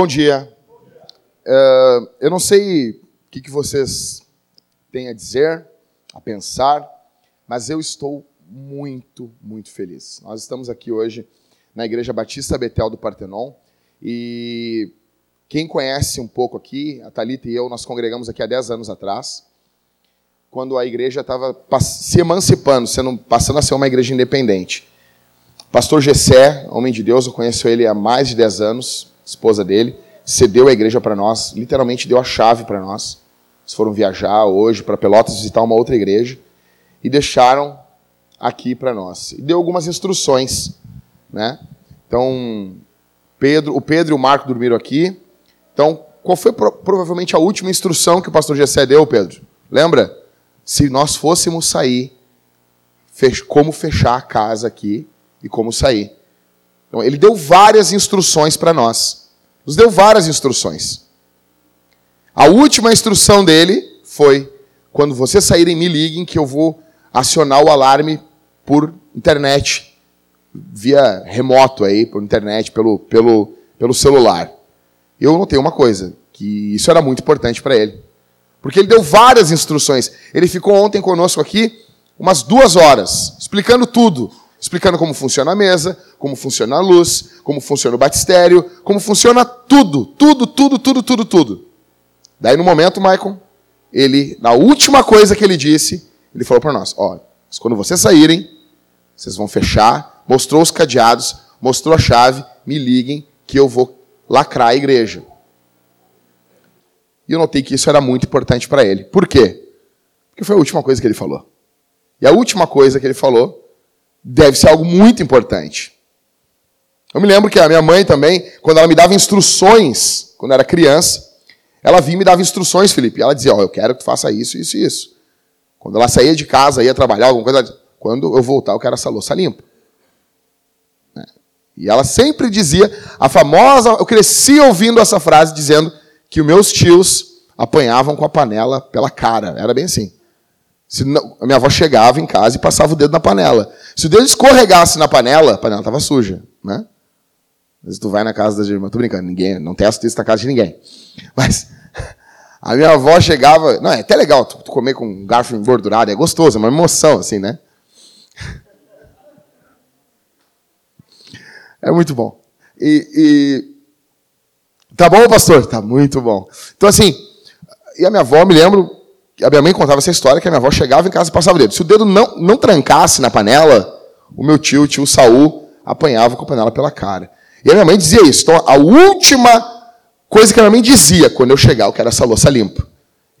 Bom dia. Uh, eu não sei o que, que vocês têm a dizer, a pensar, mas eu estou muito, muito feliz. Nós estamos aqui hoje na Igreja Batista Betel do Partenon e quem conhece um pouco aqui, a Thalita e eu, nós congregamos aqui há 10 anos atrás, quando a igreja estava se emancipando, sendo, passando a ser uma igreja independente. Pastor Gessé, homem de Deus, eu conheço ele há mais de 10 anos, esposa dele, cedeu a igreja para nós, literalmente deu a chave para nós. Eles foram viajar hoje para Pelotas visitar uma outra igreja e deixaram aqui para nós. E deu algumas instruções, né? Então, Pedro, o Pedro e o Marco dormiram aqui. Então, qual foi provavelmente a última instrução que o pastor Gessé deu, Pedro? Lembra? Se nós fôssemos sair, como fechar a casa aqui e como sair. Então, ele deu várias instruções para nós. Nos deu várias instruções. A última instrução dele foi: quando vocês saírem, me liguem que eu vou acionar o alarme por internet, via remoto aí, por internet, pelo, pelo, pelo celular. Eu notei uma coisa, que isso era muito importante para ele. Porque ele deu várias instruções. Ele ficou ontem conosco aqui umas duas horas, explicando tudo explicando como funciona a mesa, como funciona a luz, como funciona o batistério, como funciona tudo, tudo, tudo, tudo, tudo, tudo. Daí no momento, Michael, ele, na última coisa que ele disse, ele falou para nós: olha, quando vocês saírem, vocês vão fechar, mostrou os cadeados, mostrou a chave, me liguem que eu vou lacrar a igreja. E eu notei que isso era muito importante para ele. Por quê? Porque foi a última coisa que ele falou. E a última coisa que ele falou deve ser algo muito importante. Eu me lembro que a minha mãe também, quando ela me dava instruções, quando era criança, ela vinha e me dava instruções, Felipe. Ela dizia: Ó, oh, eu quero que tu faça isso, isso e isso. Quando ela saía de casa, ia trabalhar, alguma coisa, ela dizia, quando eu voltar, eu quero essa louça limpa. É. E ela sempre dizia, a famosa, eu cresci ouvindo essa frase dizendo que os meus tios apanhavam com a panela pela cara. Era bem assim. Se não, a minha avó chegava em casa e passava o dedo na panela. Se o dedo escorregasse na panela, a panela estava suja, né? Mas tu vai na casa das irmãs, tô brincando, ninguém, não testo isso na casa de ninguém. Mas a minha avó chegava, não, é até legal tu, tu comer com um garfo engordurado, é gostoso, é uma emoção assim, né? É muito bom. E, e tá bom, pastor? Tá muito bom. Então assim, e a minha avó, me lembro, a minha mãe contava essa história que a minha avó chegava em casa e passava o dedo. Se o dedo não, não trancasse na panela, o meu tio, o tio Saul, apanhava com a panela pela cara. E a minha mãe dizia isso. Então, a última coisa que a minha mãe dizia quando eu chegar, eu quero essa louça limpa.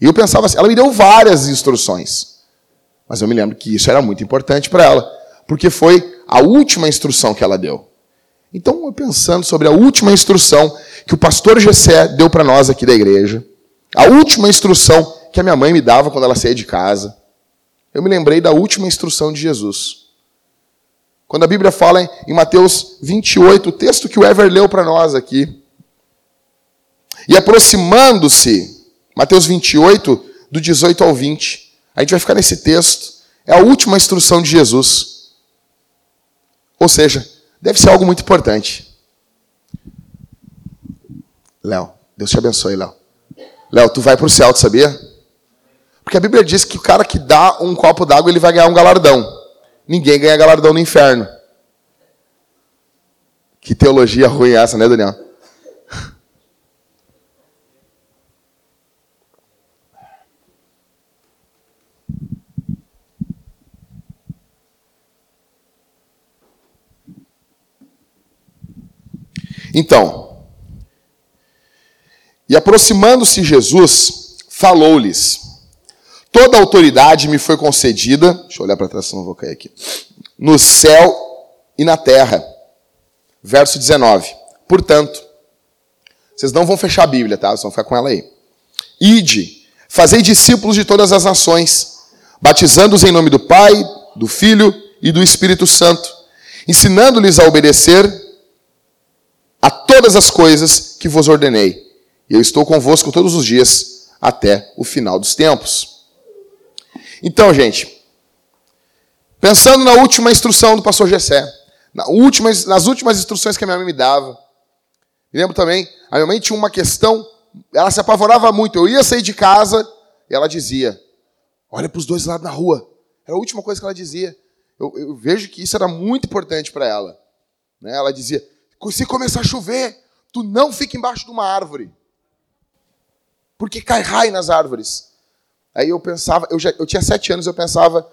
E eu pensava assim, ela me deu várias instruções. Mas eu me lembro que isso era muito importante para ela, porque foi a última instrução que ela deu. Então, eu pensando sobre a última instrução que o pastor Gessé deu para nós aqui da igreja, a última instrução que a minha mãe me dava quando ela saía de casa. Eu me lembrei da última instrução de Jesus. Quando a Bíblia fala em Mateus 28, o texto que o Ever leu para nós aqui. E aproximando-se, Mateus 28, do 18 ao 20. A gente vai ficar nesse texto. É a última instrução de Jesus. Ou seja, deve ser algo muito importante. Léo, Deus te abençoe, Léo. Léo, tu vai para o céu, tu sabia? Porque a Bíblia diz que o cara que dá um copo d'água, ele vai ganhar um galardão. Ninguém ganha galardão no inferno. Que teologia ruim é essa, né, Daniel? Então, e aproximando-se Jesus, falou-lhes: Toda autoridade me foi concedida, deixa eu olhar para trás, senão vou cair aqui, no céu e na terra. Verso 19. Portanto, vocês não vão fechar a Bíblia, tá? Vocês vão ficar com ela aí. Ide, fazei discípulos de todas as nações, batizando-os em nome do Pai, do Filho e do Espírito Santo, ensinando-lhes a obedecer a todas as coisas que vos ordenei. E eu estou convosco todos os dias até o final dos tempos. Então, gente, pensando na última instrução do pastor Gessé, na última, nas últimas instruções que a minha mãe me dava, me lembro também A minha mãe tinha uma questão, ela se apavorava muito. Eu ia sair de casa e ela dizia: Olha para os dois lados na rua. Era a última coisa que ela dizia. Eu, eu vejo que isso era muito importante para ela. Né? Ela dizia: Se começar a chover, tu não fica embaixo de uma árvore. Porque cai raio nas árvores. Aí eu pensava, eu, já, eu tinha sete anos, eu pensava,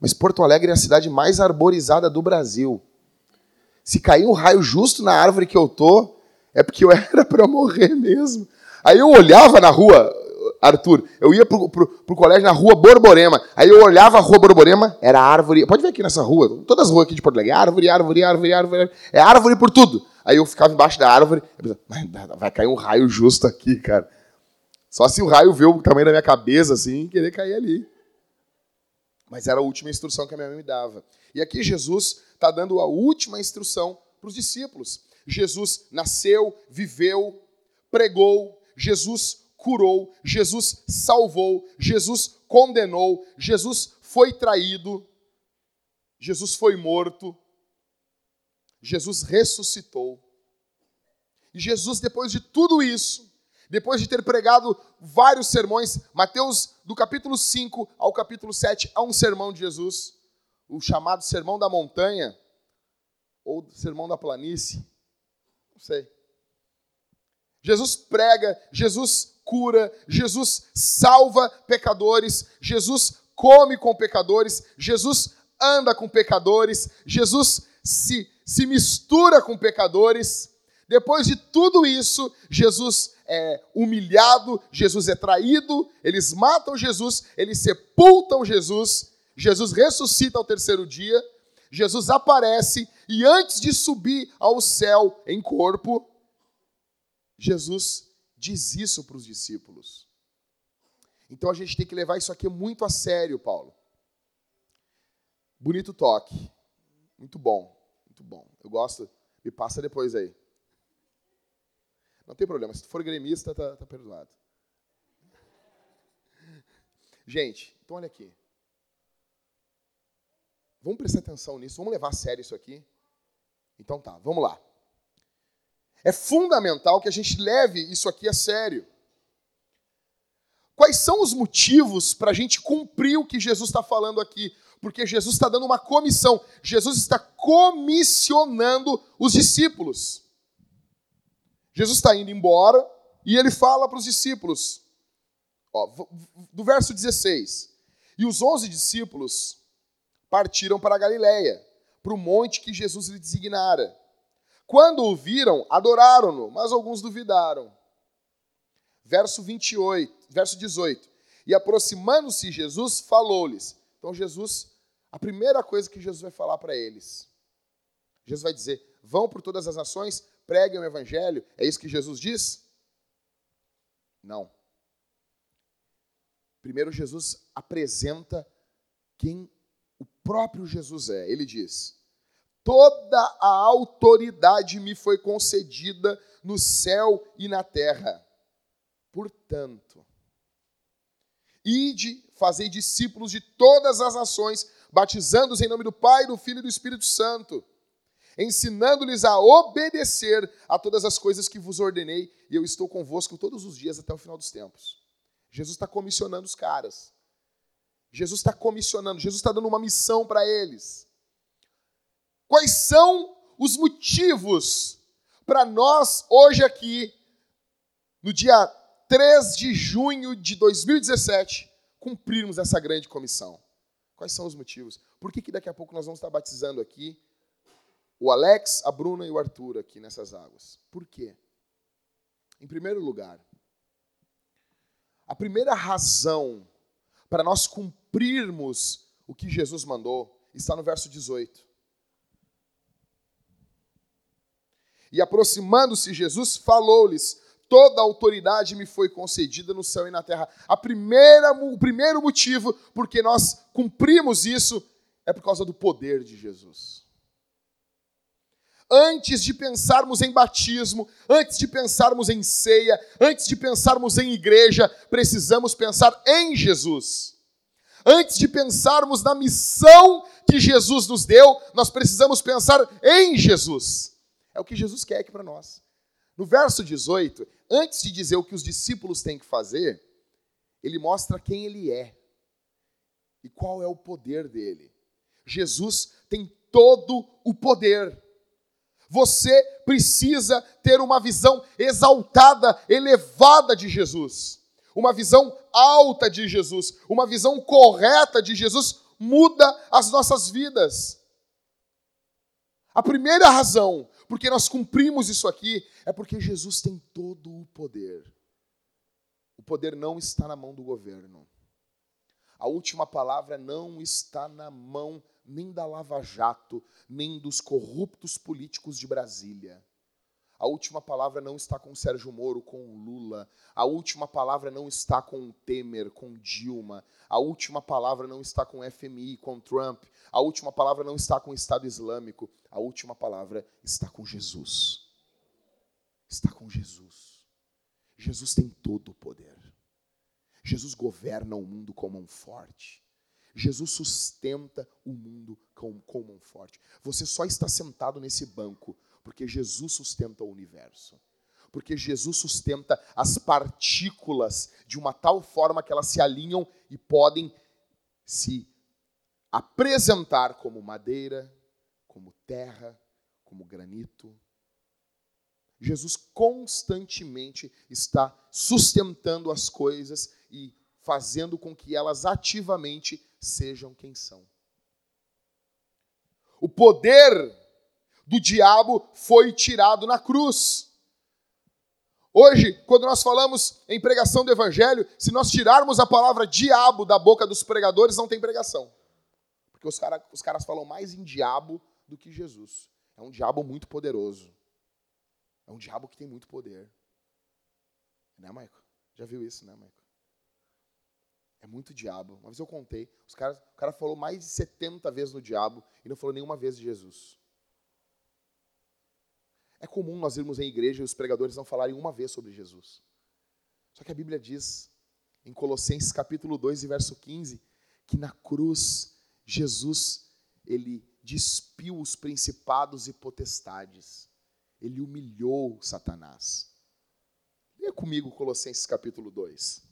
mas Porto Alegre é a cidade mais arborizada do Brasil. Se cair um raio justo na árvore que eu tô, é porque eu era para morrer mesmo. Aí eu olhava na rua, Arthur, eu ia pro, pro, pro, colégio na rua Borborema. Aí eu olhava a rua Borborema, era árvore. Pode ver aqui nessa rua, todas as ruas aqui de Porto Alegre, árvore, árvore, árvore, árvore. É árvore por tudo. Aí eu ficava embaixo da árvore, pensava, vai cair um raio justo aqui, cara. Só se o raio vê o tamanho da minha cabeça assim querer cair ali. Mas era a última instrução que a minha mãe me dava. E aqui Jesus está dando a última instrução para os discípulos. Jesus nasceu, viveu, pregou, Jesus curou, Jesus salvou, Jesus condenou, Jesus foi traído, Jesus foi morto, Jesus ressuscitou. E Jesus, depois de tudo isso, depois de ter pregado vários sermões, Mateus, do capítulo 5 ao capítulo 7, há um sermão de Jesus, o chamado Sermão da Montanha, ou Sermão da Planície, não sei. Jesus prega, Jesus cura, Jesus salva pecadores, Jesus come com pecadores, Jesus anda com pecadores, Jesus se, se mistura com pecadores. Depois de tudo isso, Jesus é humilhado, Jesus é traído, eles matam Jesus, eles sepultam Jesus, Jesus ressuscita ao terceiro dia, Jesus aparece e antes de subir ao céu em corpo, Jesus diz isso para os discípulos. Então a gente tem que levar isso aqui muito a sério, Paulo. Bonito toque. Muito bom, muito bom. Eu gosto. Me passa depois aí. Não tem problema. Se tu for gremista, tá, tá perdoado. Gente, então olha aqui. Vamos prestar atenção nisso. Vamos levar a sério isso aqui. Então tá, vamos lá. É fundamental que a gente leve isso aqui a sério. Quais são os motivos para a gente cumprir o que Jesus está falando aqui? Porque Jesus está dando uma comissão, Jesus está comissionando os discípulos. Jesus está indo embora e ele fala para os discípulos, ó, do verso 16: E os onze discípulos partiram para a Galiléia, para o monte que Jesus lhe designara. Quando o viram, adoraram-no, mas alguns duvidaram. Verso 28, verso 18. E aproximando-se Jesus, falou-lhes. Então Jesus, a primeira coisa que Jesus vai falar para eles. Jesus vai dizer: "Vão por todas as nações, preguem o evangelho". É isso que Jesus diz? Não. Primeiro Jesus apresenta quem o próprio Jesus é. Ele diz: Toda a autoridade me foi concedida no céu e na terra. Portanto, ide, fazei discípulos de todas as nações, batizando-os em nome do Pai, do Filho e do Espírito Santo, ensinando-lhes a obedecer a todas as coisas que vos ordenei, e eu estou convosco todos os dias até o final dos tempos. Jesus está comissionando os caras. Jesus está comissionando, Jesus está dando uma missão para eles. Quais são os motivos para nós, hoje aqui, no dia 3 de junho de 2017, cumprirmos essa grande comissão? Quais são os motivos? Por que, que daqui a pouco nós vamos estar batizando aqui o Alex, a Bruna e o Arthur aqui nessas águas? Por quê? Em primeiro lugar, a primeira razão para nós cumprirmos o que Jesus mandou está no verso 18. E aproximando-se Jesus, falou-lhes: Toda a autoridade me foi concedida no céu e na terra. A primeira, o primeiro motivo porque nós cumprimos isso é por causa do poder de Jesus. Antes de pensarmos em batismo, antes de pensarmos em ceia, antes de pensarmos em igreja, precisamos pensar em Jesus. Antes de pensarmos na missão que Jesus nos deu, nós precisamos pensar em Jesus. É o que Jesus quer aqui para nós. No verso 18, antes de dizer o que os discípulos têm que fazer, ele mostra quem ele é e qual é o poder dele. Jesus tem todo o poder. Você precisa ter uma visão exaltada, elevada de Jesus. Uma visão alta de Jesus, uma visão correta de Jesus muda as nossas vidas. A primeira razão porque nós cumprimos isso aqui é porque Jesus tem todo o poder. O poder não está na mão do governo. A última palavra não está na mão nem da Lava Jato, nem dos corruptos políticos de Brasília. A última palavra não está com Sérgio Moro, com Lula. A última palavra não está com Temer, com Dilma. A última palavra não está com FMI, com Trump. A última palavra não está com o Estado Islâmico. A última palavra está com Jesus. Está com Jesus. Jesus tem todo o poder. Jesus governa o mundo com mão forte. Jesus sustenta o mundo com, com mão forte. Você só está sentado nesse banco porque Jesus sustenta o universo. Porque Jesus sustenta as partículas de uma tal forma que elas se alinham e podem se apresentar como madeira, como terra, como granito. Jesus constantemente está sustentando as coisas e fazendo com que elas ativamente sejam quem são. O poder do diabo foi tirado na cruz. Hoje, quando nós falamos em pregação do evangelho, se nós tirarmos a palavra diabo da boca dos pregadores, não tem pregação. Porque os, cara, os caras falam mais em diabo do que Jesus. É um diabo muito poderoso. É um diabo que tem muito poder. Né, Maico? Já viu isso, né, Maico? É muito diabo. Uma vez eu contei, os caras, o cara falou mais de 70 vezes no diabo e não falou nenhuma vez de Jesus. É comum nós irmos em igreja e os pregadores não falarem uma vez sobre Jesus. Só que a Bíblia diz, em Colossenses capítulo 2 e verso 15, que na cruz Jesus, ele despiu os principados e potestades. Ele humilhou Satanás. Leia comigo Colossenses capítulo 2.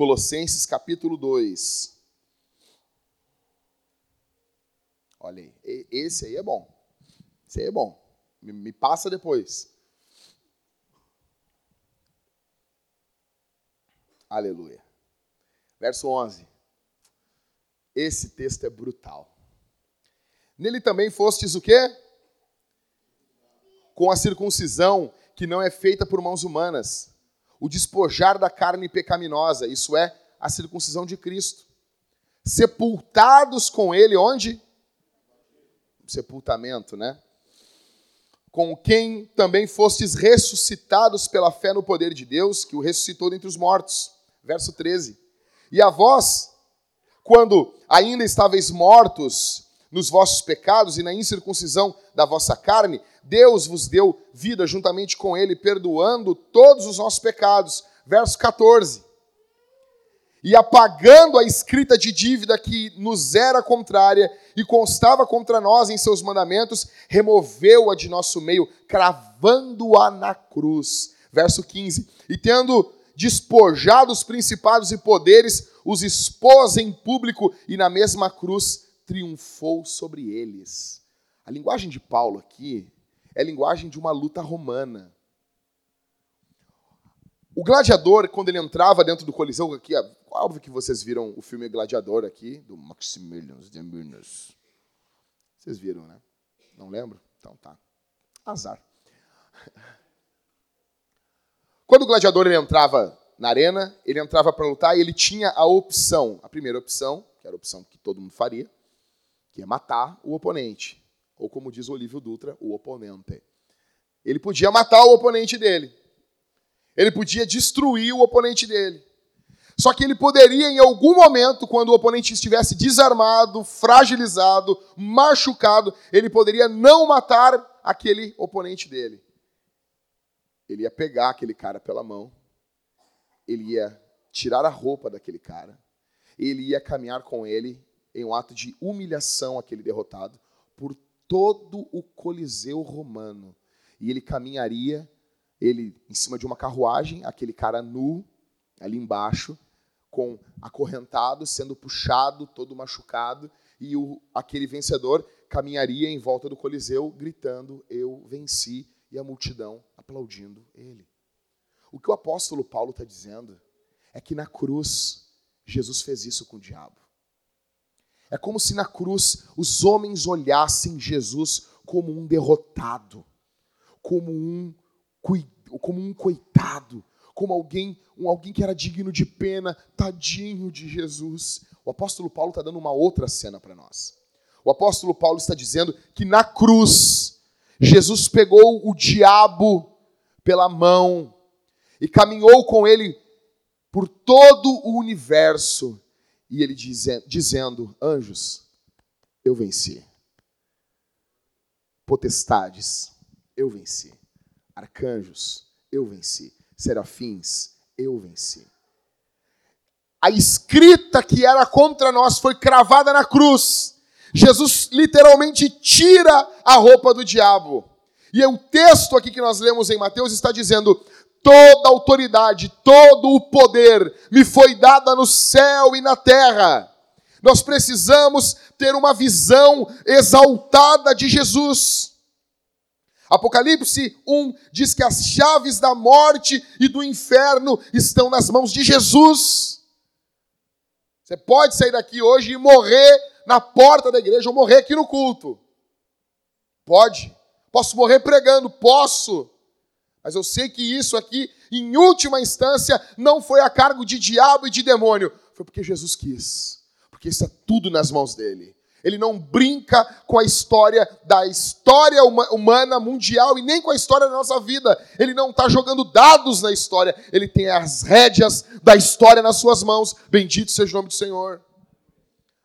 Colossenses capítulo 2. Olha aí, esse aí é bom. Esse aí é bom. Me passa depois. Aleluia. Verso 11. Esse texto é brutal. Nele também fostes o quê? Com a circuncisão que não é feita por mãos humanas o despojar da carne pecaminosa, isso é, a circuncisão de Cristo. Sepultados com ele, onde? Sepultamento, né? Com quem também fostes ressuscitados pela fé no poder de Deus, que o ressuscitou dentre os mortos. Verso 13. E a vós, quando ainda estáveis mortos nos vossos pecados e na incircuncisão da vossa carne, Deus vos deu vida juntamente com Ele, perdoando todos os nossos pecados. Verso 14. E apagando a escrita de dívida que nos era contrária e constava contra nós em seus mandamentos, removeu-a de nosso meio, cravando-a na cruz. Verso 15. E tendo despojado os principados e poderes, os expôs em público e na mesma cruz triunfou sobre eles. A linguagem de Paulo aqui é linguagem de uma luta romana. O gladiador, quando ele entrava dentro do coliseu, aqui, óbvio que vocês viram o filme Gladiador aqui, do Maximilian de Minas. Vocês viram, né? Não lembro? Então tá. Azar. Quando o gladiador ele entrava na arena, ele entrava para lutar e ele tinha a opção, a primeira opção, que era a opção que todo mundo faria, que é matar o oponente ou como diz Olívio Dutra, o oponente. Ele podia matar o oponente dele. Ele podia destruir o oponente dele. Só que ele poderia, em algum momento, quando o oponente estivesse desarmado, fragilizado, machucado, ele poderia não matar aquele oponente dele. Ele ia pegar aquele cara pela mão, ele ia tirar a roupa daquele cara. Ele ia caminhar com ele em um ato de humilhação aquele derrotado por todo o Coliseu romano. E ele caminharia, ele em cima de uma carruagem, aquele cara nu ali embaixo, com acorrentado, sendo puxado, todo machucado, e o, aquele vencedor caminharia em volta do Coliseu gritando: Eu venci, e a multidão aplaudindo ele. O que o apóstolo Paulo está dizendo é que na cruz Jesus fez isso com o diabo. É como se na cruz os homens olhassem Jesus como um derrotado, como um, como um coitado, como alguém, um alguém que era digno de pena, tadinho de Jesus. O apóstolo Paulo está dando uma outra cena para nós. O apóstolo Paulo está dizendo que na cruz Jesus pegou o diabo pela mão e caminhou com ele por todo o universo. E ele dizendo: Anjos, eu venci. Potestades, eu venci. Arcanjos, eu venci. Serafins, eu venci. A escrita que era contra nós foi cravada na cruz. Jesus literalmente tira a roupa do diabo. E o texto aqui que nós lemos em Mateus está dizendo: toda autoridade, todo o poder me foi dada no céu e na terra. Nós precisamos ter uma visão exaltada de Jesus. Apocalipse 1 diz que as chaves da morte e do inferno estão nas mãos de Jesus. Você pode sair daqui hoje e morrer na porta da igreja ou morrer aqui no culto. Pode. Posso morrer pregando, posso. Mas eu sei que isso aqui, em última instância, não foi a cargo de diabo e de demônio. Foi porque Jesus quis. Porque está tudo nas mãos dele. Ele não brinca com a história da história humana mundial e nem com a história da nossa vida. Ele não está jogando dados na história. Ele tem as rédeas da história nas suas mãos. Bendito seja o nome do Senhor.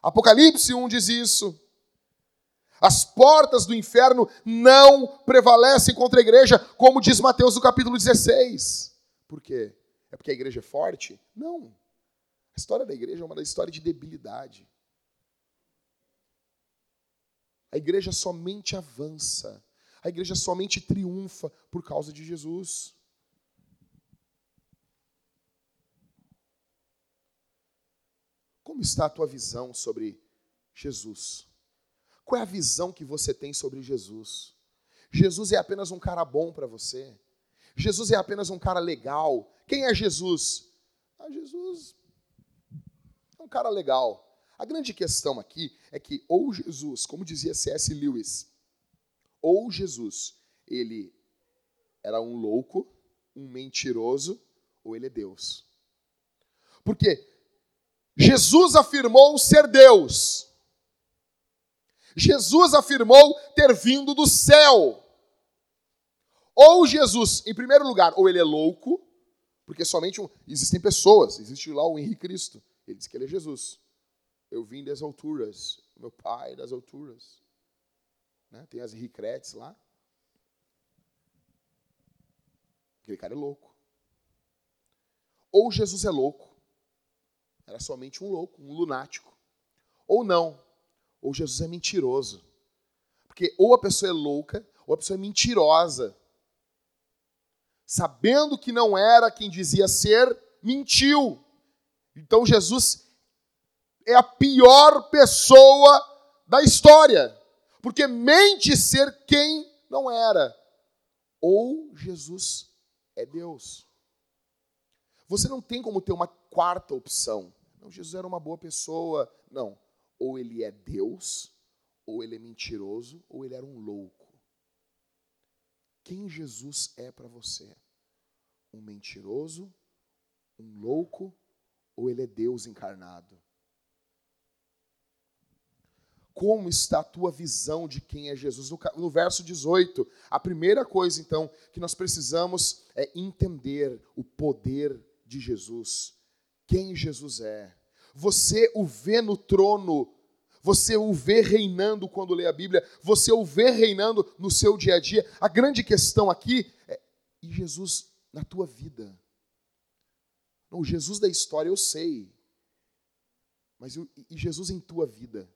Apocalipse 1 diz isso. As portas do inferno não prevalecem contra a igreja, como diz Mateus no capítulo 16. Por quê? É porque a igreja é forte? Não. A história da igreja é uma história de debilidade. A igreja somente avança. A igreja somente triunfa por causa de Jesus. Como está a tua visão sobre Jesus? Qual é a visão que você tem sobre Jesus? Jesus é apenas um cara bom para você? Jesus é apenas um cara legal? Quem é Jesus? Ah, Jesus é um cara legal. A grande questão aqui é que ou Jesus, como dizia C.S. Lewis, ou Jesus, ele era um louco, um mentiroso, ou ele é Deus. Porque Jesus afirmou ser Deus. Jesus afirmou ter vindo do céu. Ou Jesus, em primeiro lugar, ou ele é louco, porque somente um, existem pessoas, existe lá o Henrique Cristo, ele diz que ele é Jesus. Eu vim das alturas, meu pai das alturas. Né? Tem as Henriquetes lá. Aquele cara é louco. Ou Jesus é louco, era somente um louco, um lunático. Ou não, ou Jesus é mentiroso. Porque ou a pessoa é louca, ou a pessoa é mentirosa. Sabendo que não era quem dizia ser, mentiu. Então Jesus é a pior pessoa da história, porque mente ser quem não era. Ou Jesus é Deus. Você não tem como ter uma quarta opção. Não, Jesus era uma boa pessoa. Não ou ele é Deus, ou ele é mentiroso, ou ele era um louco. Quem Jesus é para você? Um mentiroso, um louco, ou ele é Deus encarnado? Como está a tua visão de quem é Jesus? No, no verso 18, a primeira coisa, então, que nós precisamos é entender o poder de Jesus. Quem Jesus é. Você o vê no trono, você o vê reinando quando lê a Bíblia, você o vê reinando no seu dia a dia. A grande questão aqui é: e Jesus na tua vida? Não, Jesus da história eu sei. Mas e Jesus em tua vida?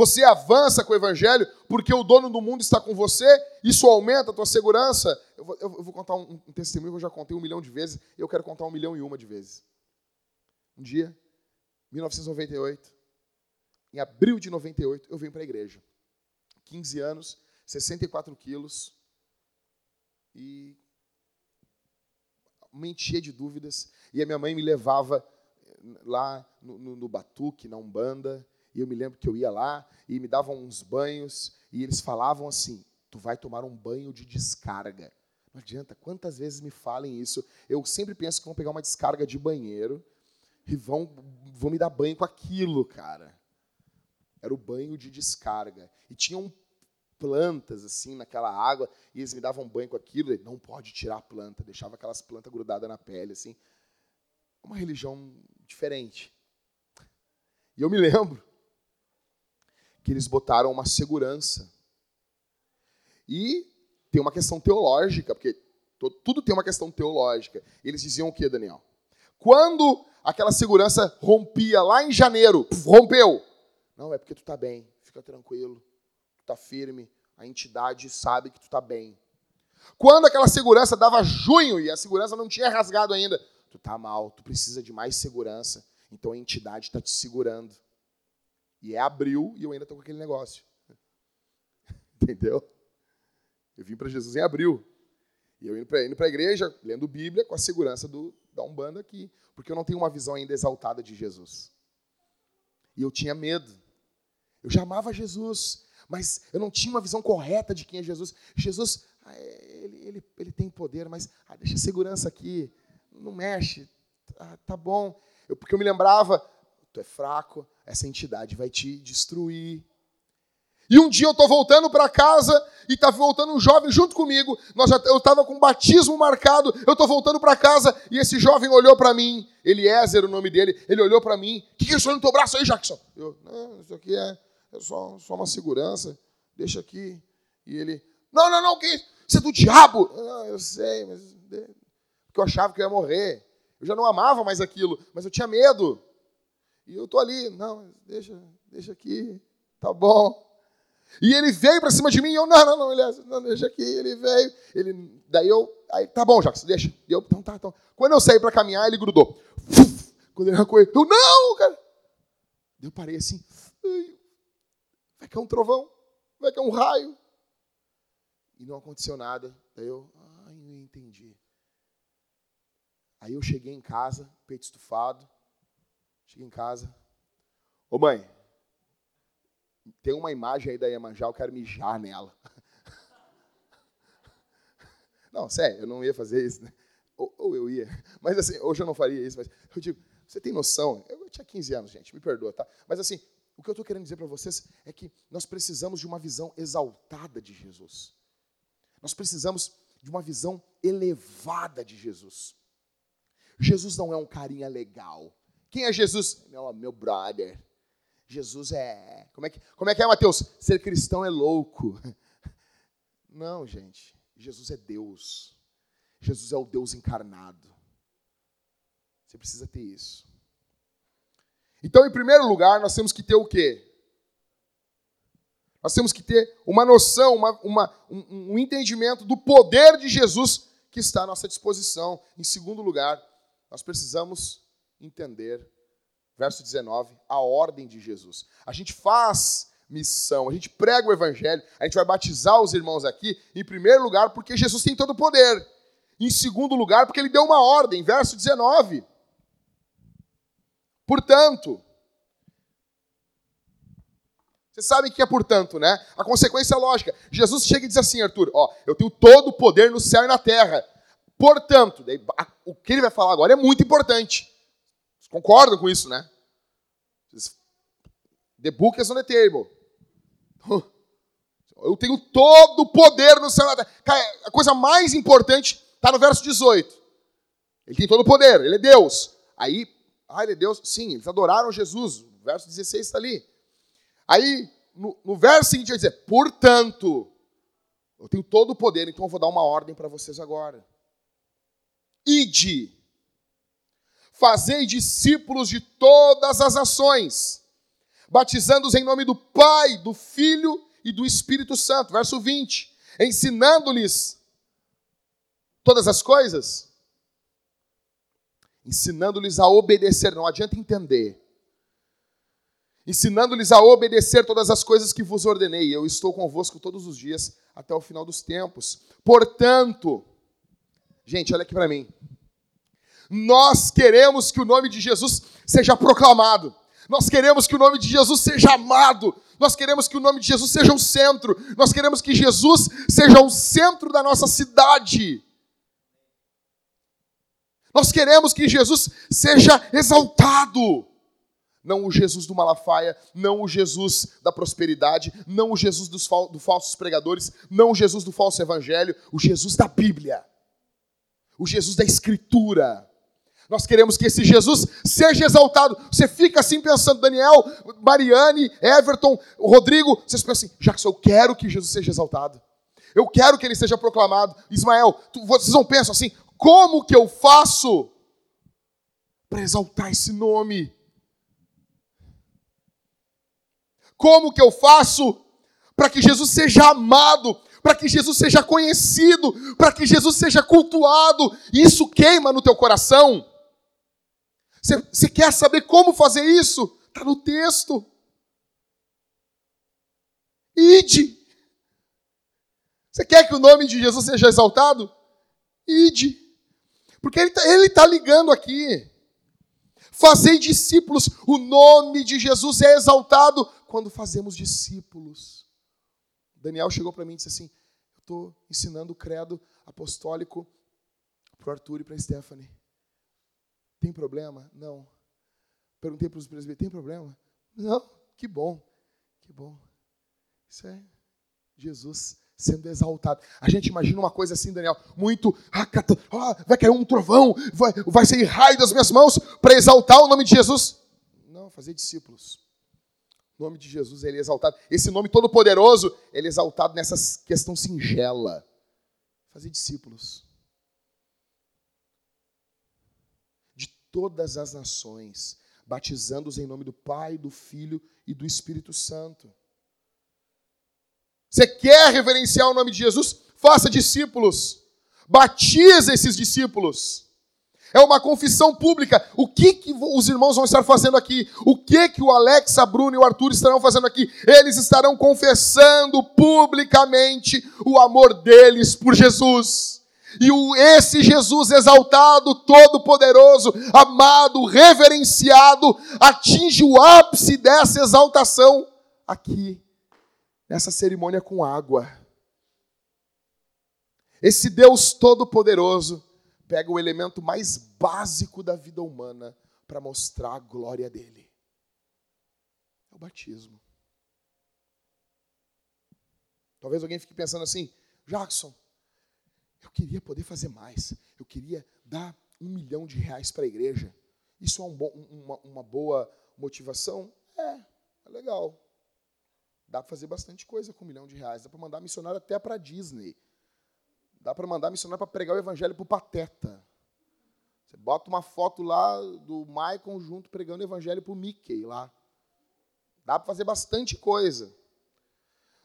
Você avança com o evangelho porque o dono do mundo está com você, isso aumenta a tua segurança. Eu vou, eu vou contar um, um, testemunho que eu já contei um milhão de vezes, eu quero contar um milhão e uma de vezes. Um dia, 1998, em abril de 98, eu venho para a igreja. 15 anos, 64 quilos, e mente cheia de dúvidas. E a minha mãe me levava lá no, no, no Batuque, na Umbanda, e eu me lembro que eu ia lá e me davam uns banhos e eles falavam assim: tu vai tomar um banho de descarga. Não adianta, quantas vezes me falem isso? Eu sempre penso que vão pegar uma descarga de banheiro e vão, vão me dar banho com aquilo, cara. Era o banho de descarga. E tinham plantas assim naquela água e eles me davam banho com aquilo. Não pode tirar a planta, deixava aquelas plantas grudadas na pele assim. Uma religião diferente. E eu me lembro que eles botaram uma segurança. E tem uma questão teológica, porque tudo tem uma questão teológica. Eles diziam o que, Daniel? Quando aquela segurança rompia lá em janeiro, rompeu. Não, é porque tu está bem, fica tranquilo, tu está firme, a entidade sabe que tu está bem. Quando aquela segurança dava junho e a segurança não tinha rasgado ainda, tu está mal, tu precisa de mais segurança, então a entidade está te segurando. E é abril e eu ainda estou com aquele negócio. Entendeu? Eu vim para Jesus em abril. E eu indo para a igreja, lendo Bíblia, com a segurança do, da Umbanda aqui. Porque eu não tenho uma visão ainda exaltada de Jesus. E eu tinha medo. Eu já amava Jesus, mas eu não tinha uma visão correta de quem é Jesus. Jesus, ah, é, ele, ele, ele tem poder, mas ah, deixa a segurança aqui, não mexe, ah, tá bom. Eu, porque eu me lembrava tu é fraco, essa entidade vai te destruir. E um dia eu estou voltando para casa e está voltando um jovem junto comigo. Nós já, eu estava com batismo marcado. Eu estou voltando para casa e esse jovem olhou para mim. Eliezer, o nome dele. Ele olhou para mim. O que, que é isso no teu braço aí, Jackson? Eu, não, isso aqui é, é só, só uma segurança. Deixa aqui. E ele, não, não, não, que isso? Isso é do diabo. Não, eu sei, mas porque eu achava que eu ia morrer. Eu já não amava mais aquilo, mas eu tinha medo. E eu tô ali, não, deixa, deixa aqui, tá bom. E ele veio para cima de mim, e eu, não, não, não, ele, não, deixa aqui, ele veio. Ele, daí eu, aí, tá bom, Jacques, deixa. E eu, então tá, então. Quando eu saí para caminhar, ele grudou. Quando ele arrancou, eu, não, cara. Eu parei assim, vai que é um trovão, vai que é um raio. E não aconteceu nada. Daí eu, ai, eu entendi. Aí eu cheguei em casa, peito estufado, Cheguei em casa. Ô mãe, tem uma imagem aí da Iemanjá, eu quero mijar nela. Não, sério, eu não ia fazer isso, né? Ou, ou, eu ia. Mas assim, hoje eu não faria isso, mas eu digo, você tem noção? Eu tinha 15 anos, gente, me perdoa, tá? Mas assim, o que eu estou querendo dizer para vocês é que nós precisamos de uma visão exaltada de Jesus. Nós precisamos de uma visão elevada de Jesus. Jesus não é um carinha legal. Quem é Jesus? Meu, meu brother. Jesus é. Como é, que, como é que é, Mateus? Ser cristão é louco. Não, gente. Jesus é Deus. Jesus é o Deus encarnado. Você precisa ter isso. Então, em primeiro lugar, nós temos que ter o quê? Nós temos que ter uma noção, uma, uma, um, um entendimento do poder de Jesus que está à nossa disposição. Em segundo lugar, nós precisamos entender, verso 19, a ordem de Jesus. A gente faz missão, a gente prega o evangelho, a gente vai batizar os irmãos aqui, em primeiro lugar, porque Jesus tem todo o poder. Em segundo lugar, porque ele deu uma ordem, verso 19. Portanto, vocês sabem o que é portanto, né? A consequência é lógica. Jesus chega e diz assim, Arthur, ó, eu tenho todo o poder no céu e na terra. Portanto, daí, o que ele vai falar agora é muito importante. Concordam com isso, né? The book is on the table. Eu tenho todo o poder no céu. a coisa mais importante está no verso 18. Ele tem todo o poder, ele é Deus. Aí, ah, ele é Deus? Sim, eles adoraram Jesus. O verso 16 está ali. Aí, no, no verso seguinte, vai dizer: portanto, Eu tenho todo o poder, então eu vou dar uma ordem para vocês agora. Ide, fazei discípulos de todas as nações, batizando-os em nome do Pai, do Filho e do Espírito Santo. Verso 20. Ensinando-lhes todas as coisas, ensinando-lhes a obedecer, não adianta entender ensinando-lhes a obedecer todas as coisas que vos ordenei. Eu estou convosco todos os dias até o final dos tempos. Portanto, gente, olha aqui para mim. Nós queremos que o nome de Jesus seja proclamado. Nós queremos que o nome de Jesus seja amado. Nós queremos que o nome de Jesus seja o centro. Nós queremos que Jesus seja o centro da nossa cidade. Nós queremos que Jesus seja exaltado. Não o Jesus do Malafaia, não o Jesus da prosperidade, não o Jesus dos fal do falsos pregadores, não o Jesus do falso evangelho, o Jesus da Bíblia, o Jesus da Escritura. Nós queremos que esse Jesus seja exaltado. Você fica assim pensando, Daniel, Mariane, Everton, Rodrigo, vocês pensam assim, Jackson, eu quero que Jesus seja exaltado. Eu quero que ele seja proclamado. Ismael, tu, vocês não pensam assim, como que eu faço para exaltar esse nome? Como que eu faço para que Jesus seja amado, para que Jesus seja conhecido, para que Jesus seja cultuado? Isso queima no teu coração. Você quer saber como fazer isso? Está no texto. Ide. Você quer que o nome de Jesus seja exaltado? Ide. Porque ele está tá ligando aqui. Fazei discípulos, o nome de Jesus é exaltado quando fazemos discípulos. Daniel chegou para mim e disse assim: estou ensinando o credo apostólico para o Arthur e para a Stephanie. Tem problema? Não. Perguntei para os presbíteros: Tem problema? Não. Que bom. Que bom. Isso é Jesus sendo exaltado. A gente imagina uma coisa assim, Daniel, muito, ah, vai cair um trovão, vai, vai sair raio das minhas mãos para exaltar o nome de Jesus. Não, fazer discípulos. O nome de Jesus ele é exaltado. Esse nome todo poderoso, ele é exaltado nessa questão singela. Fazer discípulos. De todas as nações, batizando-os em nome do Pai, do Filho e do Espírito Santo. Você quer reverenciar o nome de Jesus? Faça discípulos. Batiza esses discípulos. É uma confissão pública. O que, que os irmãos vão estar fazendo aqui? O que que o Alex, a Bruno e o Arthur estarão fazendo aqui? Eles estarão confessando publicamente o amor deles por Jesus. E o, esse Jesus exaltado, todo-poderoso, amado, reverenciado, atinge o ápice dessa exaltação aqui, nessa cerimônia com água. Esse Deus todo-poderoso pega o elemento mais básico da vida humana para mostrar a glória dele. É o batismo. Talvez alguém fique pensando assim, Jackson, eu queria poder fazer mais. Eu queria dar um milhão de reais para a igreja. Isso é um bom, uma, uma boa motivação? É, é legal. Dá para fazer bastante coisa com um milhão de reais. Dá para mandar missionário até para Disney. Dá para mandar missionário para pregar o evangelho para o Pateta. Você bota uma foto lá do Michael junto pregando o evangelho para o Mickey lá. Dá para fazer bastante coisa.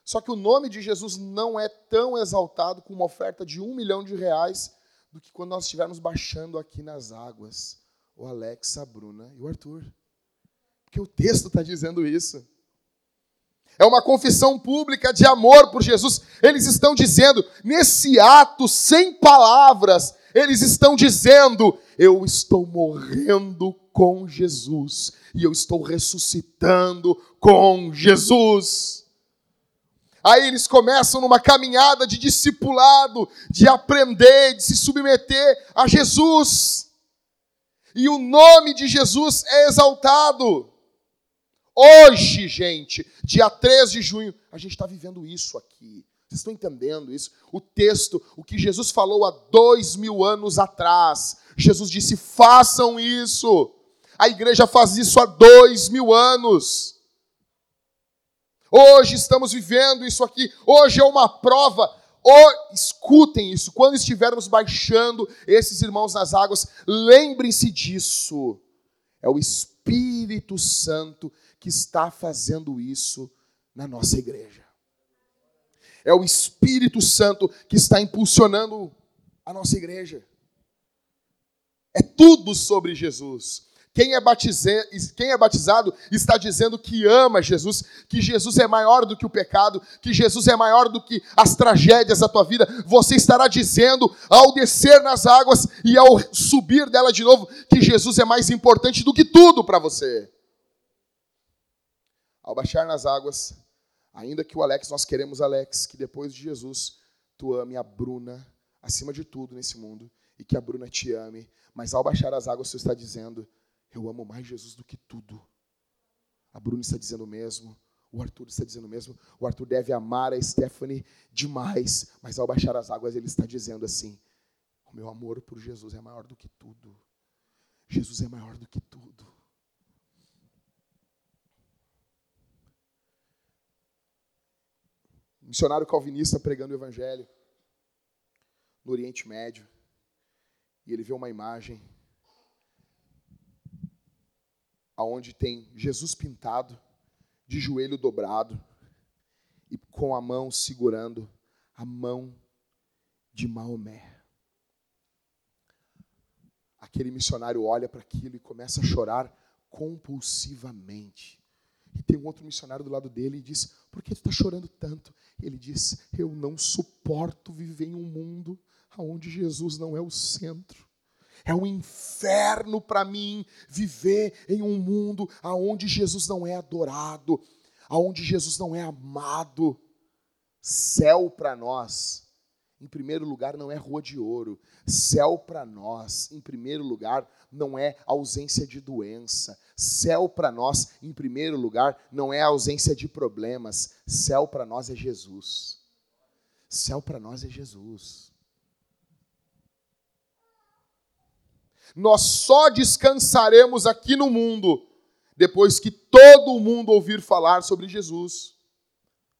Só que o nome de Jesus não é tão exaltado com uma oferta de um milhão de reais do que quando nós estivermos baixando aqui nas águas o Alex, a Bruna e o Arthur. Porque o texto está dizendo isso. É uma confissão pública de amor por Jesus. Eles estão dizendo, nesse ato sem palavras, eles estão dizendo: Eu estou morrendo com Jesus e eu estou ressuscitando com Jesus. Aí eles começam numa caminhada de discipulado, de aprender, de se submeter a Jesus. E o nome de Jesus é exaltado. Hoje, gente, dia 3 de junho, a gente está vivendo isso aqui. Vocês estão entendendo isso? O texto, o que Jesus falou há dois mil anos atrás. Jesus disse: façam isso. A igreja faz isso há dois mil anos. Hoje estamos vivendo isso aqui. Hoje é uma prova. ou escutem isso, quando estivermos baixando esses irmãos nas águas, lembrem-se disso. É o Espírito Santo que está fazendo isso na nossa igreja. É o Espírito Santo que está impulsionando a nossa igreja. É tudo sobre Jesus. Quem é, batize... Quem é batizado está dizendo que ama Jesus, que Jesus é maior do que o pecado, que Jesus é maior do que as tragédias da tua vida. Você estará dizendo, ao descer nas águas e ao subir dela de novo, que Jesus é mais importante do que tudo para você. Ao baixar nas águas, ainda que o Alex, nós queremos Alex, que depois de Jesus, tu ame a Bruna acima de tudo nesse mundo e que a Bruna te ame, mas ao baixar as águas, você está dizendo eu amo mais Jesus do que tudo. A Bruna está dizendo o mesmo. O Arthur está dizendo o mesmo. O Arthur deve amar a Stephanie demais. Mas ao baixar as águas, ele está dizendo assim: O meu amor por Jesus é maior do que tudo. Jesus é maior do que tudo. missionário calvinista pregando o Evangelho no Oriente Médio. E ele vê uma imagem aonde tem Jesus pintado, de joelho dobrado e com a mão segurando a mão de Maomé. Aquele missionário olha para aquilo e começa a chorar compulsivamente. E tem um outro missionário do lado dele e diz: Por que tu está chorando tanto? Ele diz: Eu não suporto viver em um mundo onde Jesus não é o centro. É um inferno para mim viver em um mundo aonde Jesus não é adorado, aonde Jesus não é amado. Céu para nós, em primeiro lugar, não é rua de ouro. Céu para nós, em primeiro lugar, não é ausência de doença. Céu para nós, em primeiro lugar, não é ausência de problemas. Céu para nós é Jesus. Céu para nós é Jesus. Nós só descansaremos aqui no mundo depois que todo mundo ouvir falar sobre Jesus.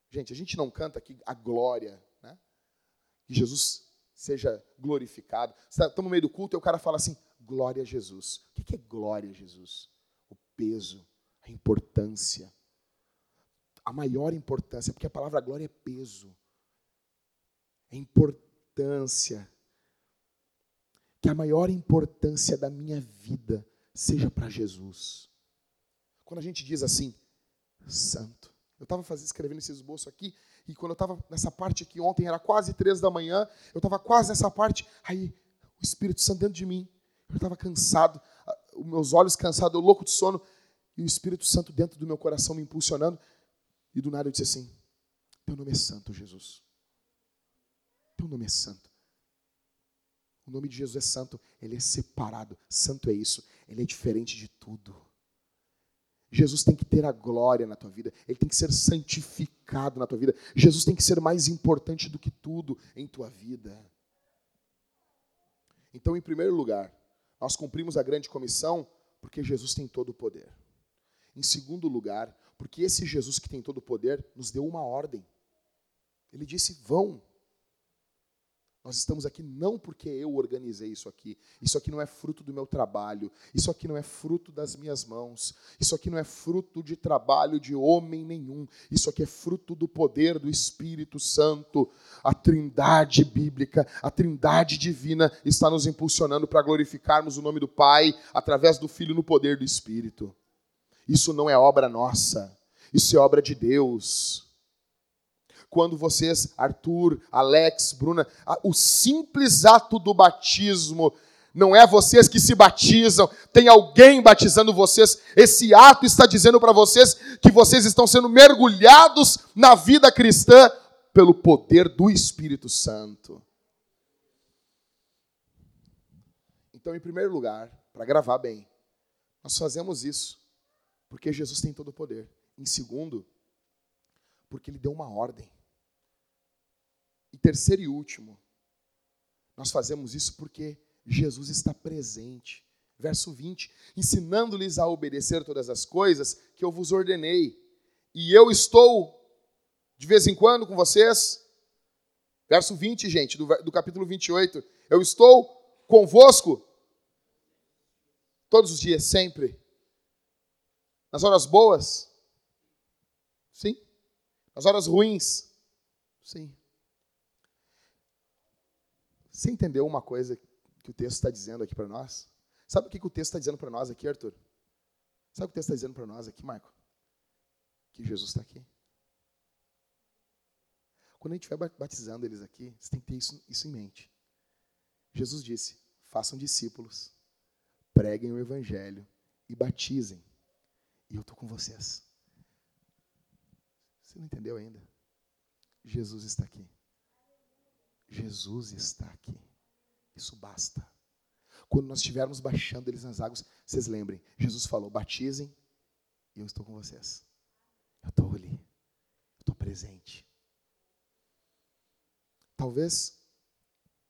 Gente, a gente não canta aqui a glória, né? Que Jesus seja glorificado. Estamos tá, no meio do culto e o cara fala assim: glória a Jesus. O que é glória a Jesus? O peso, a importância. A maior importância, porque a palavra glória é peso. É importância que a maior importância da minha vida seja para Jesus. Quando a gente diz assim, santo. Eu estava escrevendo esse esboço aqui, e quando eu estava nessa parte aqui ontem, era quase três da manhã, eu estava quase nessa parte, aí o Espírito Santo dentro de mim, eu estava cansado, os meus olhos cansados, eu louco de sono, e o Espírito Santo dentro do meu coração me impulsionando, e do nada eu disse assim: Teu nome é santo, Jesus. Teu nome é santo. O nome de Jesus é santo, ele é separado. Santo é isso, ele é diferente de tudo. Jesus tem que ter a glória na tua vida, ele tem que ser santificado na tua vida. Jesus tem que ser mais importante do que tudo em tua vida. Então, em primeiro lugar, nós cumprimos a grande comissão porque Jesus tem todo o poder. Em segundo lugar, porque esse Jesus que tem todo o poder nos deu uma ordem. Ele disse: vão, nós estamos aqui não porque eu organizei isso aqui. Isso aqui não é fruto do meu trabalho. Isso aqui não é fruto das minhas mãos. Isso aqui não é fruto de trabalho de homem nenhum. Isso aqui é fruto do poder do Espírito Santo. A trindade bíblica, a trindade divina está nos impulsionando para glorificarmos o nome do Pai através do Filho no poder do Espírito. Isso não é obra nossa. Isso é obra de Deus quando vocês, Arthur, Alex, Bruna, o simples ato do batismo, não é vocês que se batizam, tem alguém batizando vocês. Esse ato está dizendo para vocês que vocês estão sendo mergulhados na vida cristã pelo poder do Espírito Santo. Então, em primeiro lugar, para gravar bem, nós fazemos isso porque Jesus tem todo o poder. Em segundo, porque ele deu uma ordem. E terceiro e último, nós fazemos isso porque Jesus está presente. Verso 20: ensinando-lhes a obedecer todas as coisas que eu vos ordenei. E eu estou, de vez em quando, com vocês, Verso 20, gente, do, do capítulo 28. Eu estou convosco todos os dias, sempre. Nas horas boas? Sim. Nas horas ruins? Sim. Você entendeu uma coisa que o texto está dizendo aqui para nós? Sabe o que, que o texto está dizendo para nós aqui, Arthur? Sabe o que o texto está dizendo para nós aqui, Marco? Que Jesus está aqui. Quando a gente estiver batizando eles aqui, você tem que ter isso, isso em mente. Jesus disse: façam discípulos, preguem o evangelho e batizem. E eu estou com vocês. Você não entendeu ainda? Jesus está aqui. Jesus está aqui. Isso basta. Quando nós estivermos baixando eles nas águas, vocês lembrem, Jesus falou: batizem e eu estou com vocês. Eu estou ali. Eu estou presente. Talvez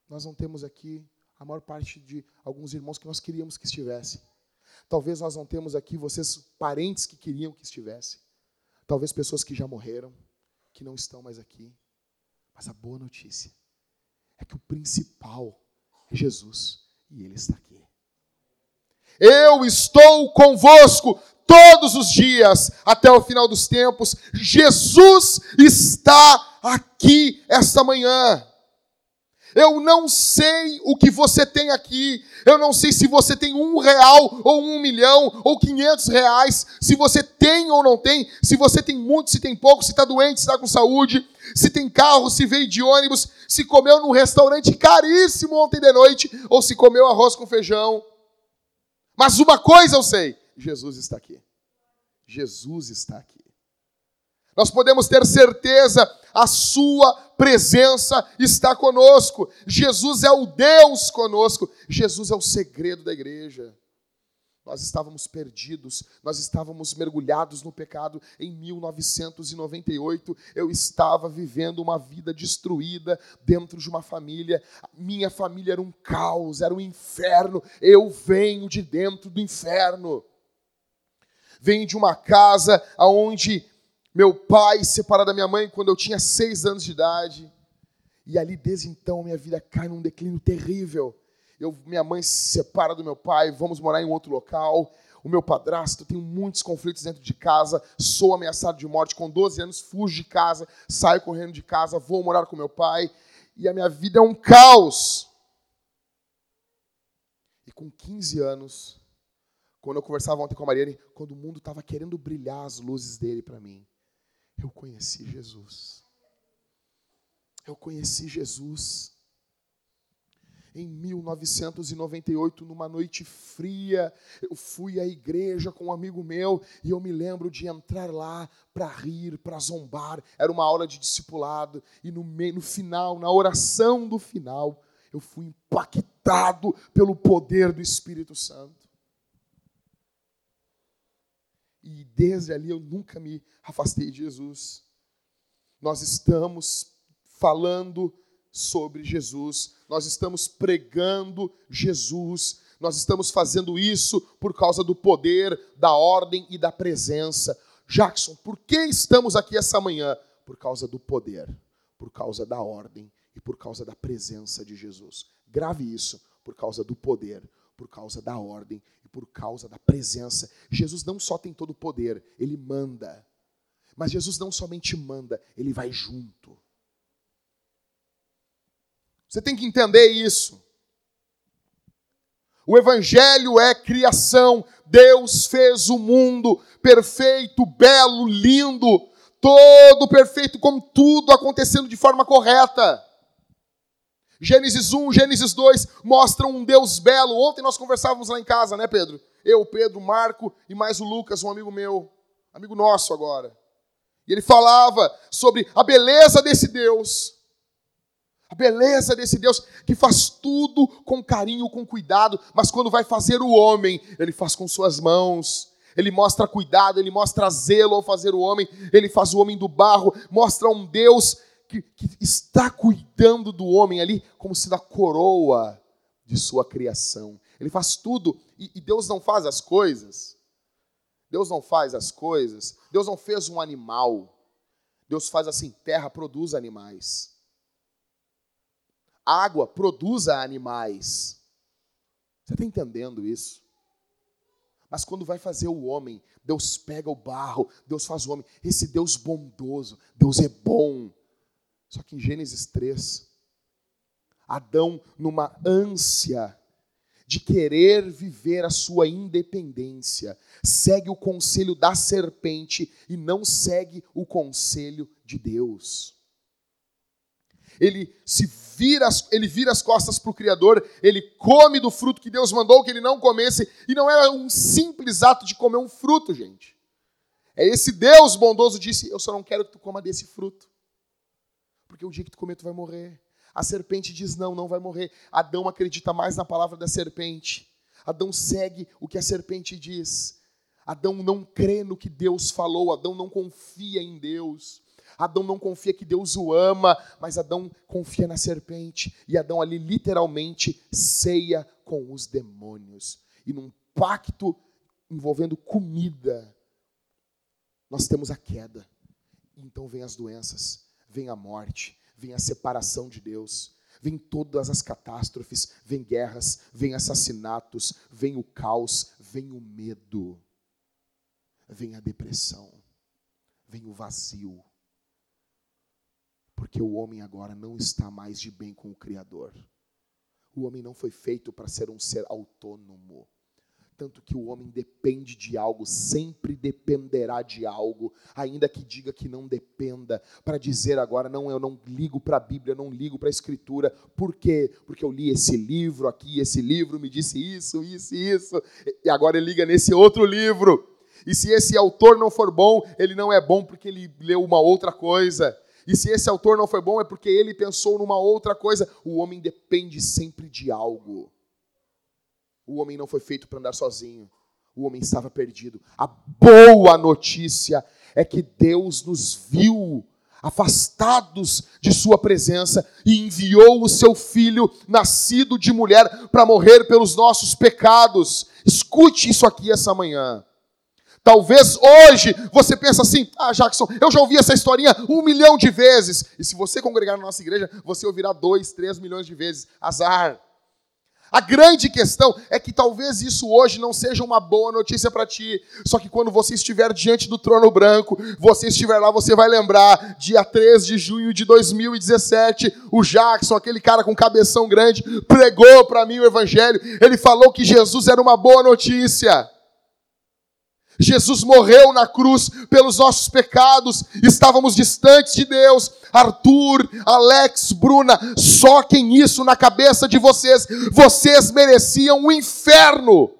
nós não temos aqui a maior parte de alguns irmãos que nós queríamos que estivessem. Talvez nós não temos aqui vocês parentes que queriam que estivessem. Talvez pessoas que já morreram, que não estão mais aqui. Mas a boa notícia que o principal é Jesus e Ele está aqui. Eu estou convosco todos os dias até o final dos tempos. Jesus está aqui esta manhã. Eu não sei o que você tem aqui. Eu não sei se você tem um real, ou um milhão, ou quinhentos reais. Se você tem ou não tem. Se você tem muito, se tem pouco. Se está doente, se está com saúde. Se tem carro, se veio de ônibus. Se comeu num restaurante caríssimo ontem de noite. Ou se comeu arroz com feijão. Mas uma coisa eu sei: Jesus está aqui. Jesus está aqui. Nós podemos ter certeza, a Sua presença está conosco. Jesus é o Deus conosco. Jesus é o segredo da igreja. Nós estávamos perdidos, nós estávamos mergulhados no pecado em 1998. Eu estava vivendo uma vida destruída dentro de uma família. Minha família era um caos, era um inferno. Eu venho de dentro do inferno. Venho de uma casa onde meu pai separado da minha mãe quando eu tinha seis anos de idade. E ali, desde então, minha vida cai num declínio terrível. Eu, minha mãe se separa do meu pai, vamos morar em outro local. O meu padrasto, tem muitos conflitos dentro de casa, sou ameaçado de morte. Com 12 anos, fujo de casa, saio correndo de casa, vou morar com meu pai. E a minha vida é um caos. E com 15 anos, quando eu conversava ontem com a Mariane, quando o mundo estava querendo brilhar as luzes dele para mim, eu conheci Jesus. Eu conheci Jesus. Em 1998, numa noite fria, eu fui à igreja com um amigo meu e eu me lembro de entrar lá para rir, para zombar. Era uma aula de discipulado e no, no final, na oração do final, eu fui impactado pelo poder do Espírito Santo. E desde ali eu nunca me afastei de Jesus. Nós estamos falando sobre Jesus, nós estamos pregando Jesus, nós estamos fazendo isso por causa do poder, da ordem e da presença. Jackson, por que estamos aqui essa manhã? Por causa do poder, por causa da ordem e por causa da presença de Jesus. Grave isso, por causa do poder, por causa da ordem por causa da presença. Jesus não só tem todo o poder, ele manda. Mas Jesus não somente manda, ele vai junto. Você tem que entender isso. O Evangelho é criação. Deus fez o mundo perfeito, belo, lindo, todo perfeito, com tudo acontecendo de forma correta. Gênesis 1, Gênesis 2 mostram um Deus belo. Ontem nós conversávamos lá em casa, né, Pedro? Eu, Pedro, Marco e mais o Lucas, um amigo meu, amigo nosso agora. E ele falava sobre a beleza desse Deus. A beleza desse Deus que faz tudo com carinho, com cuidado, mas quando vai fazer o homem, ele faz com suas mãos. Ele mostra cuidado, ele mostra zelo ao fazer o homem, ele faz o homem do barro, mostra um Deus que, que está cuidando do homem ali como se da coroa de sua criação. Ele faz tudo e, e Deus não faz as coisas. Deus não faz as coisas. Deus não fez um animal. Deus faz assim: terra produz animais. água produza animais. Você está entendendo isso? Mas quando vai fazer o homem, Deus pega o barro, Deus faz o homem. Esse Deus bondoso, Deus é bom. Só que em Gênesis 3, Adão, numa ânsia de querer viver a sua independência, segue o conselho da serpente e não segue o conselho de Deus. Ele se vira, ele vira as costas para o Criador, ele come do fruto que Deus mandou que ele não comesse, e não é um simples ato de comer um fruto, gente. É esse Deus bondoso disse: Eu só não quero que tu coma desse fruto, porque o dia que tu comer, tu vai morrer. A serpente diz: não, não vai morrer. Adão acredita mais na palavra da serpente. Adão segue o que a serpente diz. Adão não crê no que Deus falou. Adão não confia em Deus. Adão não confia que Deus o ama, mas Adão confia na serpente. E Adão ali literalmente ceia com os demônios. E num pacto envolvendo comida, nós temos a queda. Então vem as doenças, vem a morte, vem a separação de Deus, vem todas as catástrofes, vem guerras, vem assassinatos, vem o caos, vem o medo, vem a depressão, vem o vazio. Porque o homem agora não está mais de bem com o Criador. O homem não foi feito para ser um ser autônomo. Tanto que o homem depende de algo, sempre dependerá de algo, ainda que diga que não dependa, para dizer agora, não, eu não ligo para a Bíblia, eu não ligo para a Escritura. Por quê? Porque eu li esse livro aqui, esse livro me disse isso, isso e isso, e agora ele liga nesse outro livro. E se esse autor não for bom, ele não é bom porque ele leu uma outra coisa. E se esse autor não foi bom, é porque ele pensou numa outra coisa. O homem depende sempre de algo. O homem não foi feito para andar sozinho. O homem estava perdido. A boa notícia é que Deus nos viu afastados de Sua presença e enviou o seu filho, nascido de mulher, para morrer pelos nossos pecados. Escute isso aqui essa manhã. Talvez hoje você pense assim: ah, Jackson, eu já ouvi essa historinha um milhão de vezes. E se você congregar na nossa igreja, você ouvirá dois, três milhões de vezes. Azar. A grande questão é que talvez isso hoje não seja uma boa notícia para ti. Só que quando você estiver diante do trono branco, você estiver lá, você vai lembrar, dia 3 de junho de 2017, o Jackson, aquele cara com cabeção grande, pregou para mim o evangelho. Ele falou que Jesus era uma boa notícia. Jesus morreu na cruz pelos nossos pecados, estávamos distantes de Deus. Arthur, Alex, Bruna, soquem isso na cabeça de vocês. Vocês mereciam o um inferno.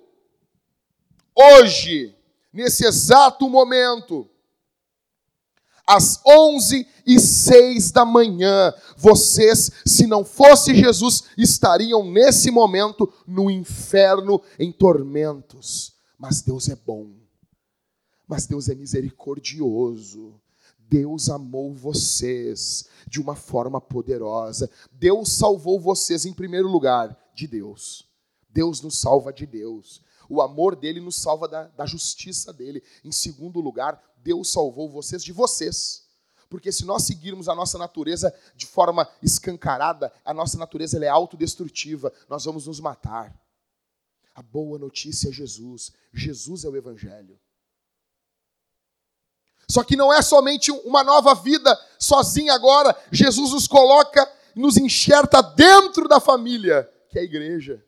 Hoje, nesse exato momento, às onze e seis da manhã, vocês, se não fosse Jesus, estariam nesse momento no inferno em tormentos. Mas Deus é bom. Mas Deus é misericordioso. Deus amou vocês de uma forma poderosa. Deus salvou vocês em primeiro lugar de Deus. Deus nos salva de Deus. O amor dele nos salva da, da justiça dele. Em segundo lugar, Deus salvou vocês de vocês. Porque se nós seguirmos a nossa natureza de forma escancarada, a nossa natureza é autodestrutiva, nós vamos nos matar. A boa notícia é Jesus. Jesus é o Evangelho. Só que não é somente uma nova vida sozinha agora. Jesus nos coloca, nos enxerta dentro da família, que é a igreja.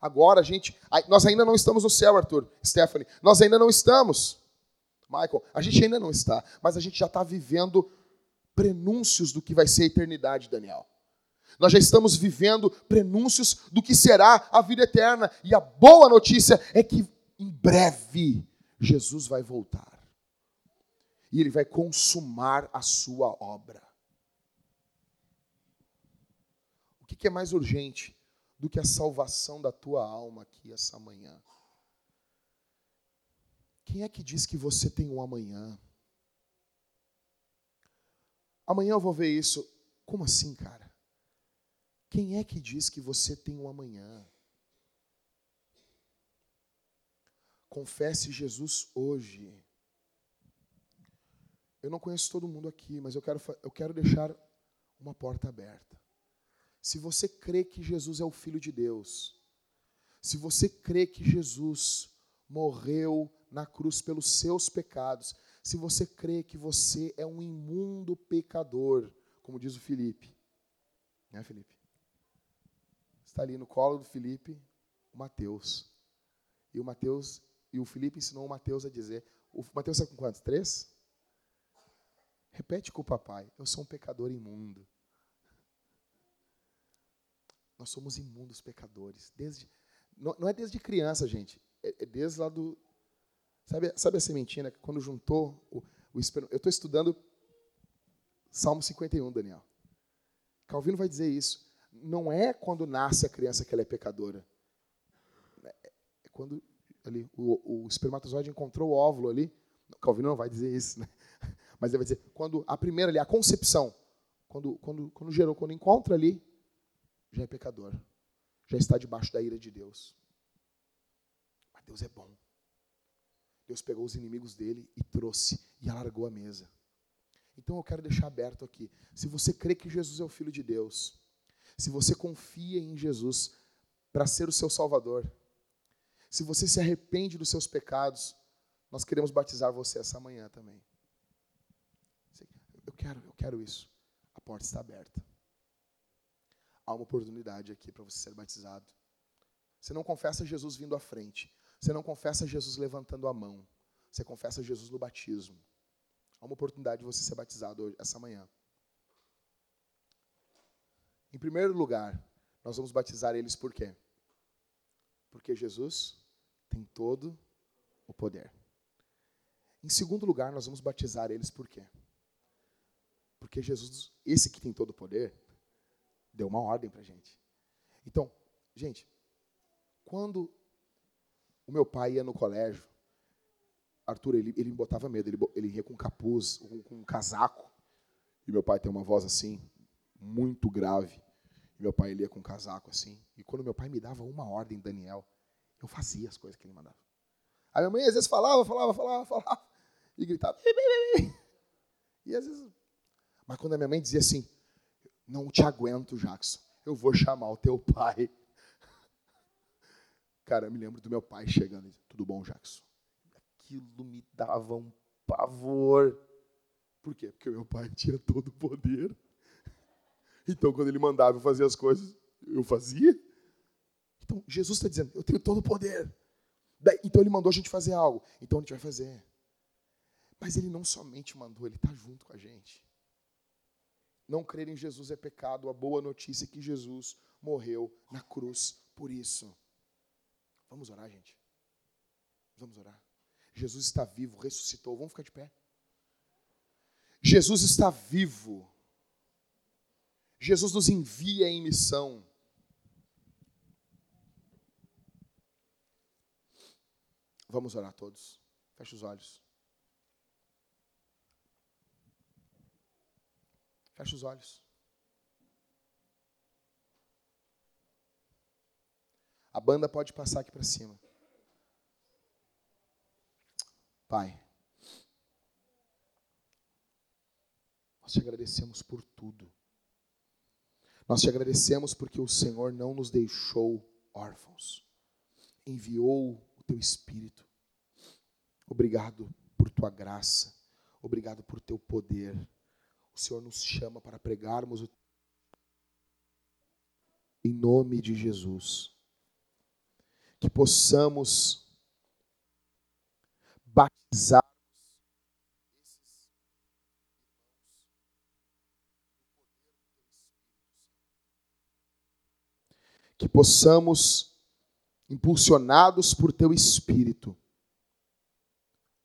Agora, a gente, nós ainda não estamos no céu, Arthur, Stephanie. Nós ainda não estamos. Michael, a gente ainda não está, mas a gente já está vivendo prenúncios do que vai ser a eternidade, Daniel. Nós já estamos vivendo prenúncios do que será a vida eterna. E a boa notícia é que em breve Jesus vai voltar e ele vai consumar a sua obra. O que é mais urgente do que a salvação da tua alma aqui essa manhã? Quem é que diz que você tem um amanhã? Amanhã eu vou ver isso. Como assim, cara? Quem é que diz que você tem um amanhã? Confesse Jesus hoje. Eu não conheço todo mundo aqui, mas eu quero, eu quero deixar uma porta aberta. Se você crê que Jesus é o Filho de Deus, se você crê que Jesus morreu na cruz pelos seus pecados, se você crê que você é um imundo pecador, como diz o Felipe, né, Felipe? Está ali no colo do Felipe o Mateus. E o Mateus e o Felipe ensinou o Mateus a dizer: o Mateus está com quantos? Três? Repete com o papai: Eu sou um pecador imundo. Nós somos imundos pecadores. Desde, não, não é desde criança, gente. É, é, desde lá do. Sabe, sabe a sementina que quando juntou o, o Eu estou estudando Salmo 51, Daniel. Calvino vai dizer isso. Não é quando nasce a criança que ela é pecadora. É, é quando ali, o, o espermatozoide encontrou o óvulo ali. Calvino não vai dizer isso, né? Mas ele vai dizer, quando a primeira ali, a concepção, quando, quando, quando gerou, quando encontra ali, já é pecador. Já está debaixo da ira de Deus. Mas Deus é bom. Deus pegou os inimigos dele e trouxe e alargou a mesa. Então eu quero deixar aberto aqui. Se você crê que Jesus é o Filho de Deus, se você confia em Jesus para ser o seu Salvador, se você se arrepende dos seus pecados, nós queremos batizar você essa manhã também. Quero, eu quero isso. A porta está aberta. Há uma oportunidade aqui para você ser batizado. Você não confessa Jesus vindo à frente. Você não confessa Jesus levantando a mão. Você confessa Jesus no batismo. Há uma oportunidade de você ser batizado hoje, essa manhã. Em primeiro lugar, nós vamos batizar eles por quê? Porque Jesus tem todo o poder. Em segundo lugar, nós vamos batizar eles por quê? Porque Jesus, esse que tem todo o poder, deu uma ordem para a gente. Então, gente, quando o meu pai ia no colégio, Arthur, ele, ele me botava medo, ele, ele ia com capuz, com, com um casaco, e meu pai tem uma voz assim, muito grave, e meu pai ele ia com um casaco assim, e quando meu pai me dava uma ordem, Daniel, eu fazia as coisas que ele mandava. A minha mãe às vezes falava, falava, falava, falava, e gritava, e às vezes mas quando a minha mãe dizia assim, não te aguento, Jackson, eu vou chamar o teu pai. Cara, eu me lembro do meu pai chegando e dizendo, tudo bom, Jackson? Aquilo me dava um pavor. Por quê? Porque meu pai tinha todo o poder. Então, quando ele mandava eu fazer as coisas, eu fazia. Então, Jesus está dizendo, eu tenho todo o poder. Então, ele mandou a gente fazer algo. Então, a gente vai fazer. Mas ele não somente mandou, ele está junto com a gente. Não crer em Jesus é pecado. A boa notícia é que Jesus morreu na cruz por isso. Vamos orar, gente. Vamos orar. Jesus está vivo, ressuscitou. Vamos ficar de pé. Jesus está vivo. Jesus nos envia em missão. Vamos orar todos. Feche os olhos. Feche os olhos. A banda pode passar aqui para cima. Pai, nós te agradecemos por tudo. Nós te agradecemos porque o Senhor não nos deixou órfãos. Enviou o teu Espírito. Obrigado por tua graça. Obrigado por teu poder o Senhor nos chama para pregarmos o em nome de Jesus. Que possamos batizar que possamos, impulsionados por teu Espírito,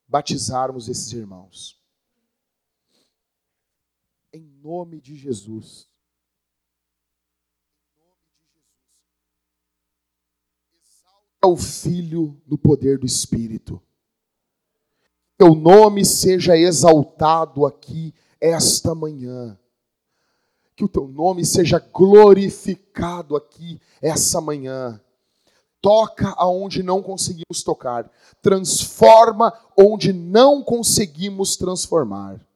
batizarmos esses irmãos em nome de Jesus. Em nome de Jesus. Exalta o Filho no poder do Espírito. Teu nome seja exaltado aqui esta manhã. Que o teu nome seja glorificado aqui essa manhã. Toca aonde não conseguimos tocar. Transforma onde não conseguimos transformar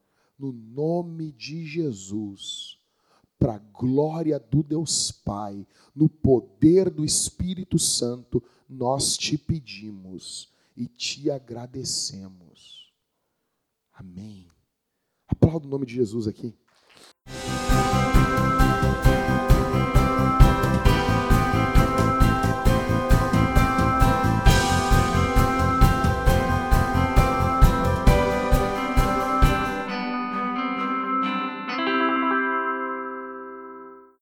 no nome de Jesus. para a glória do Deus Pai, no poder do Espírito Santo, nós te pedimos e te agradecemos. Amém. Aplauda o nome de Jesus aqui.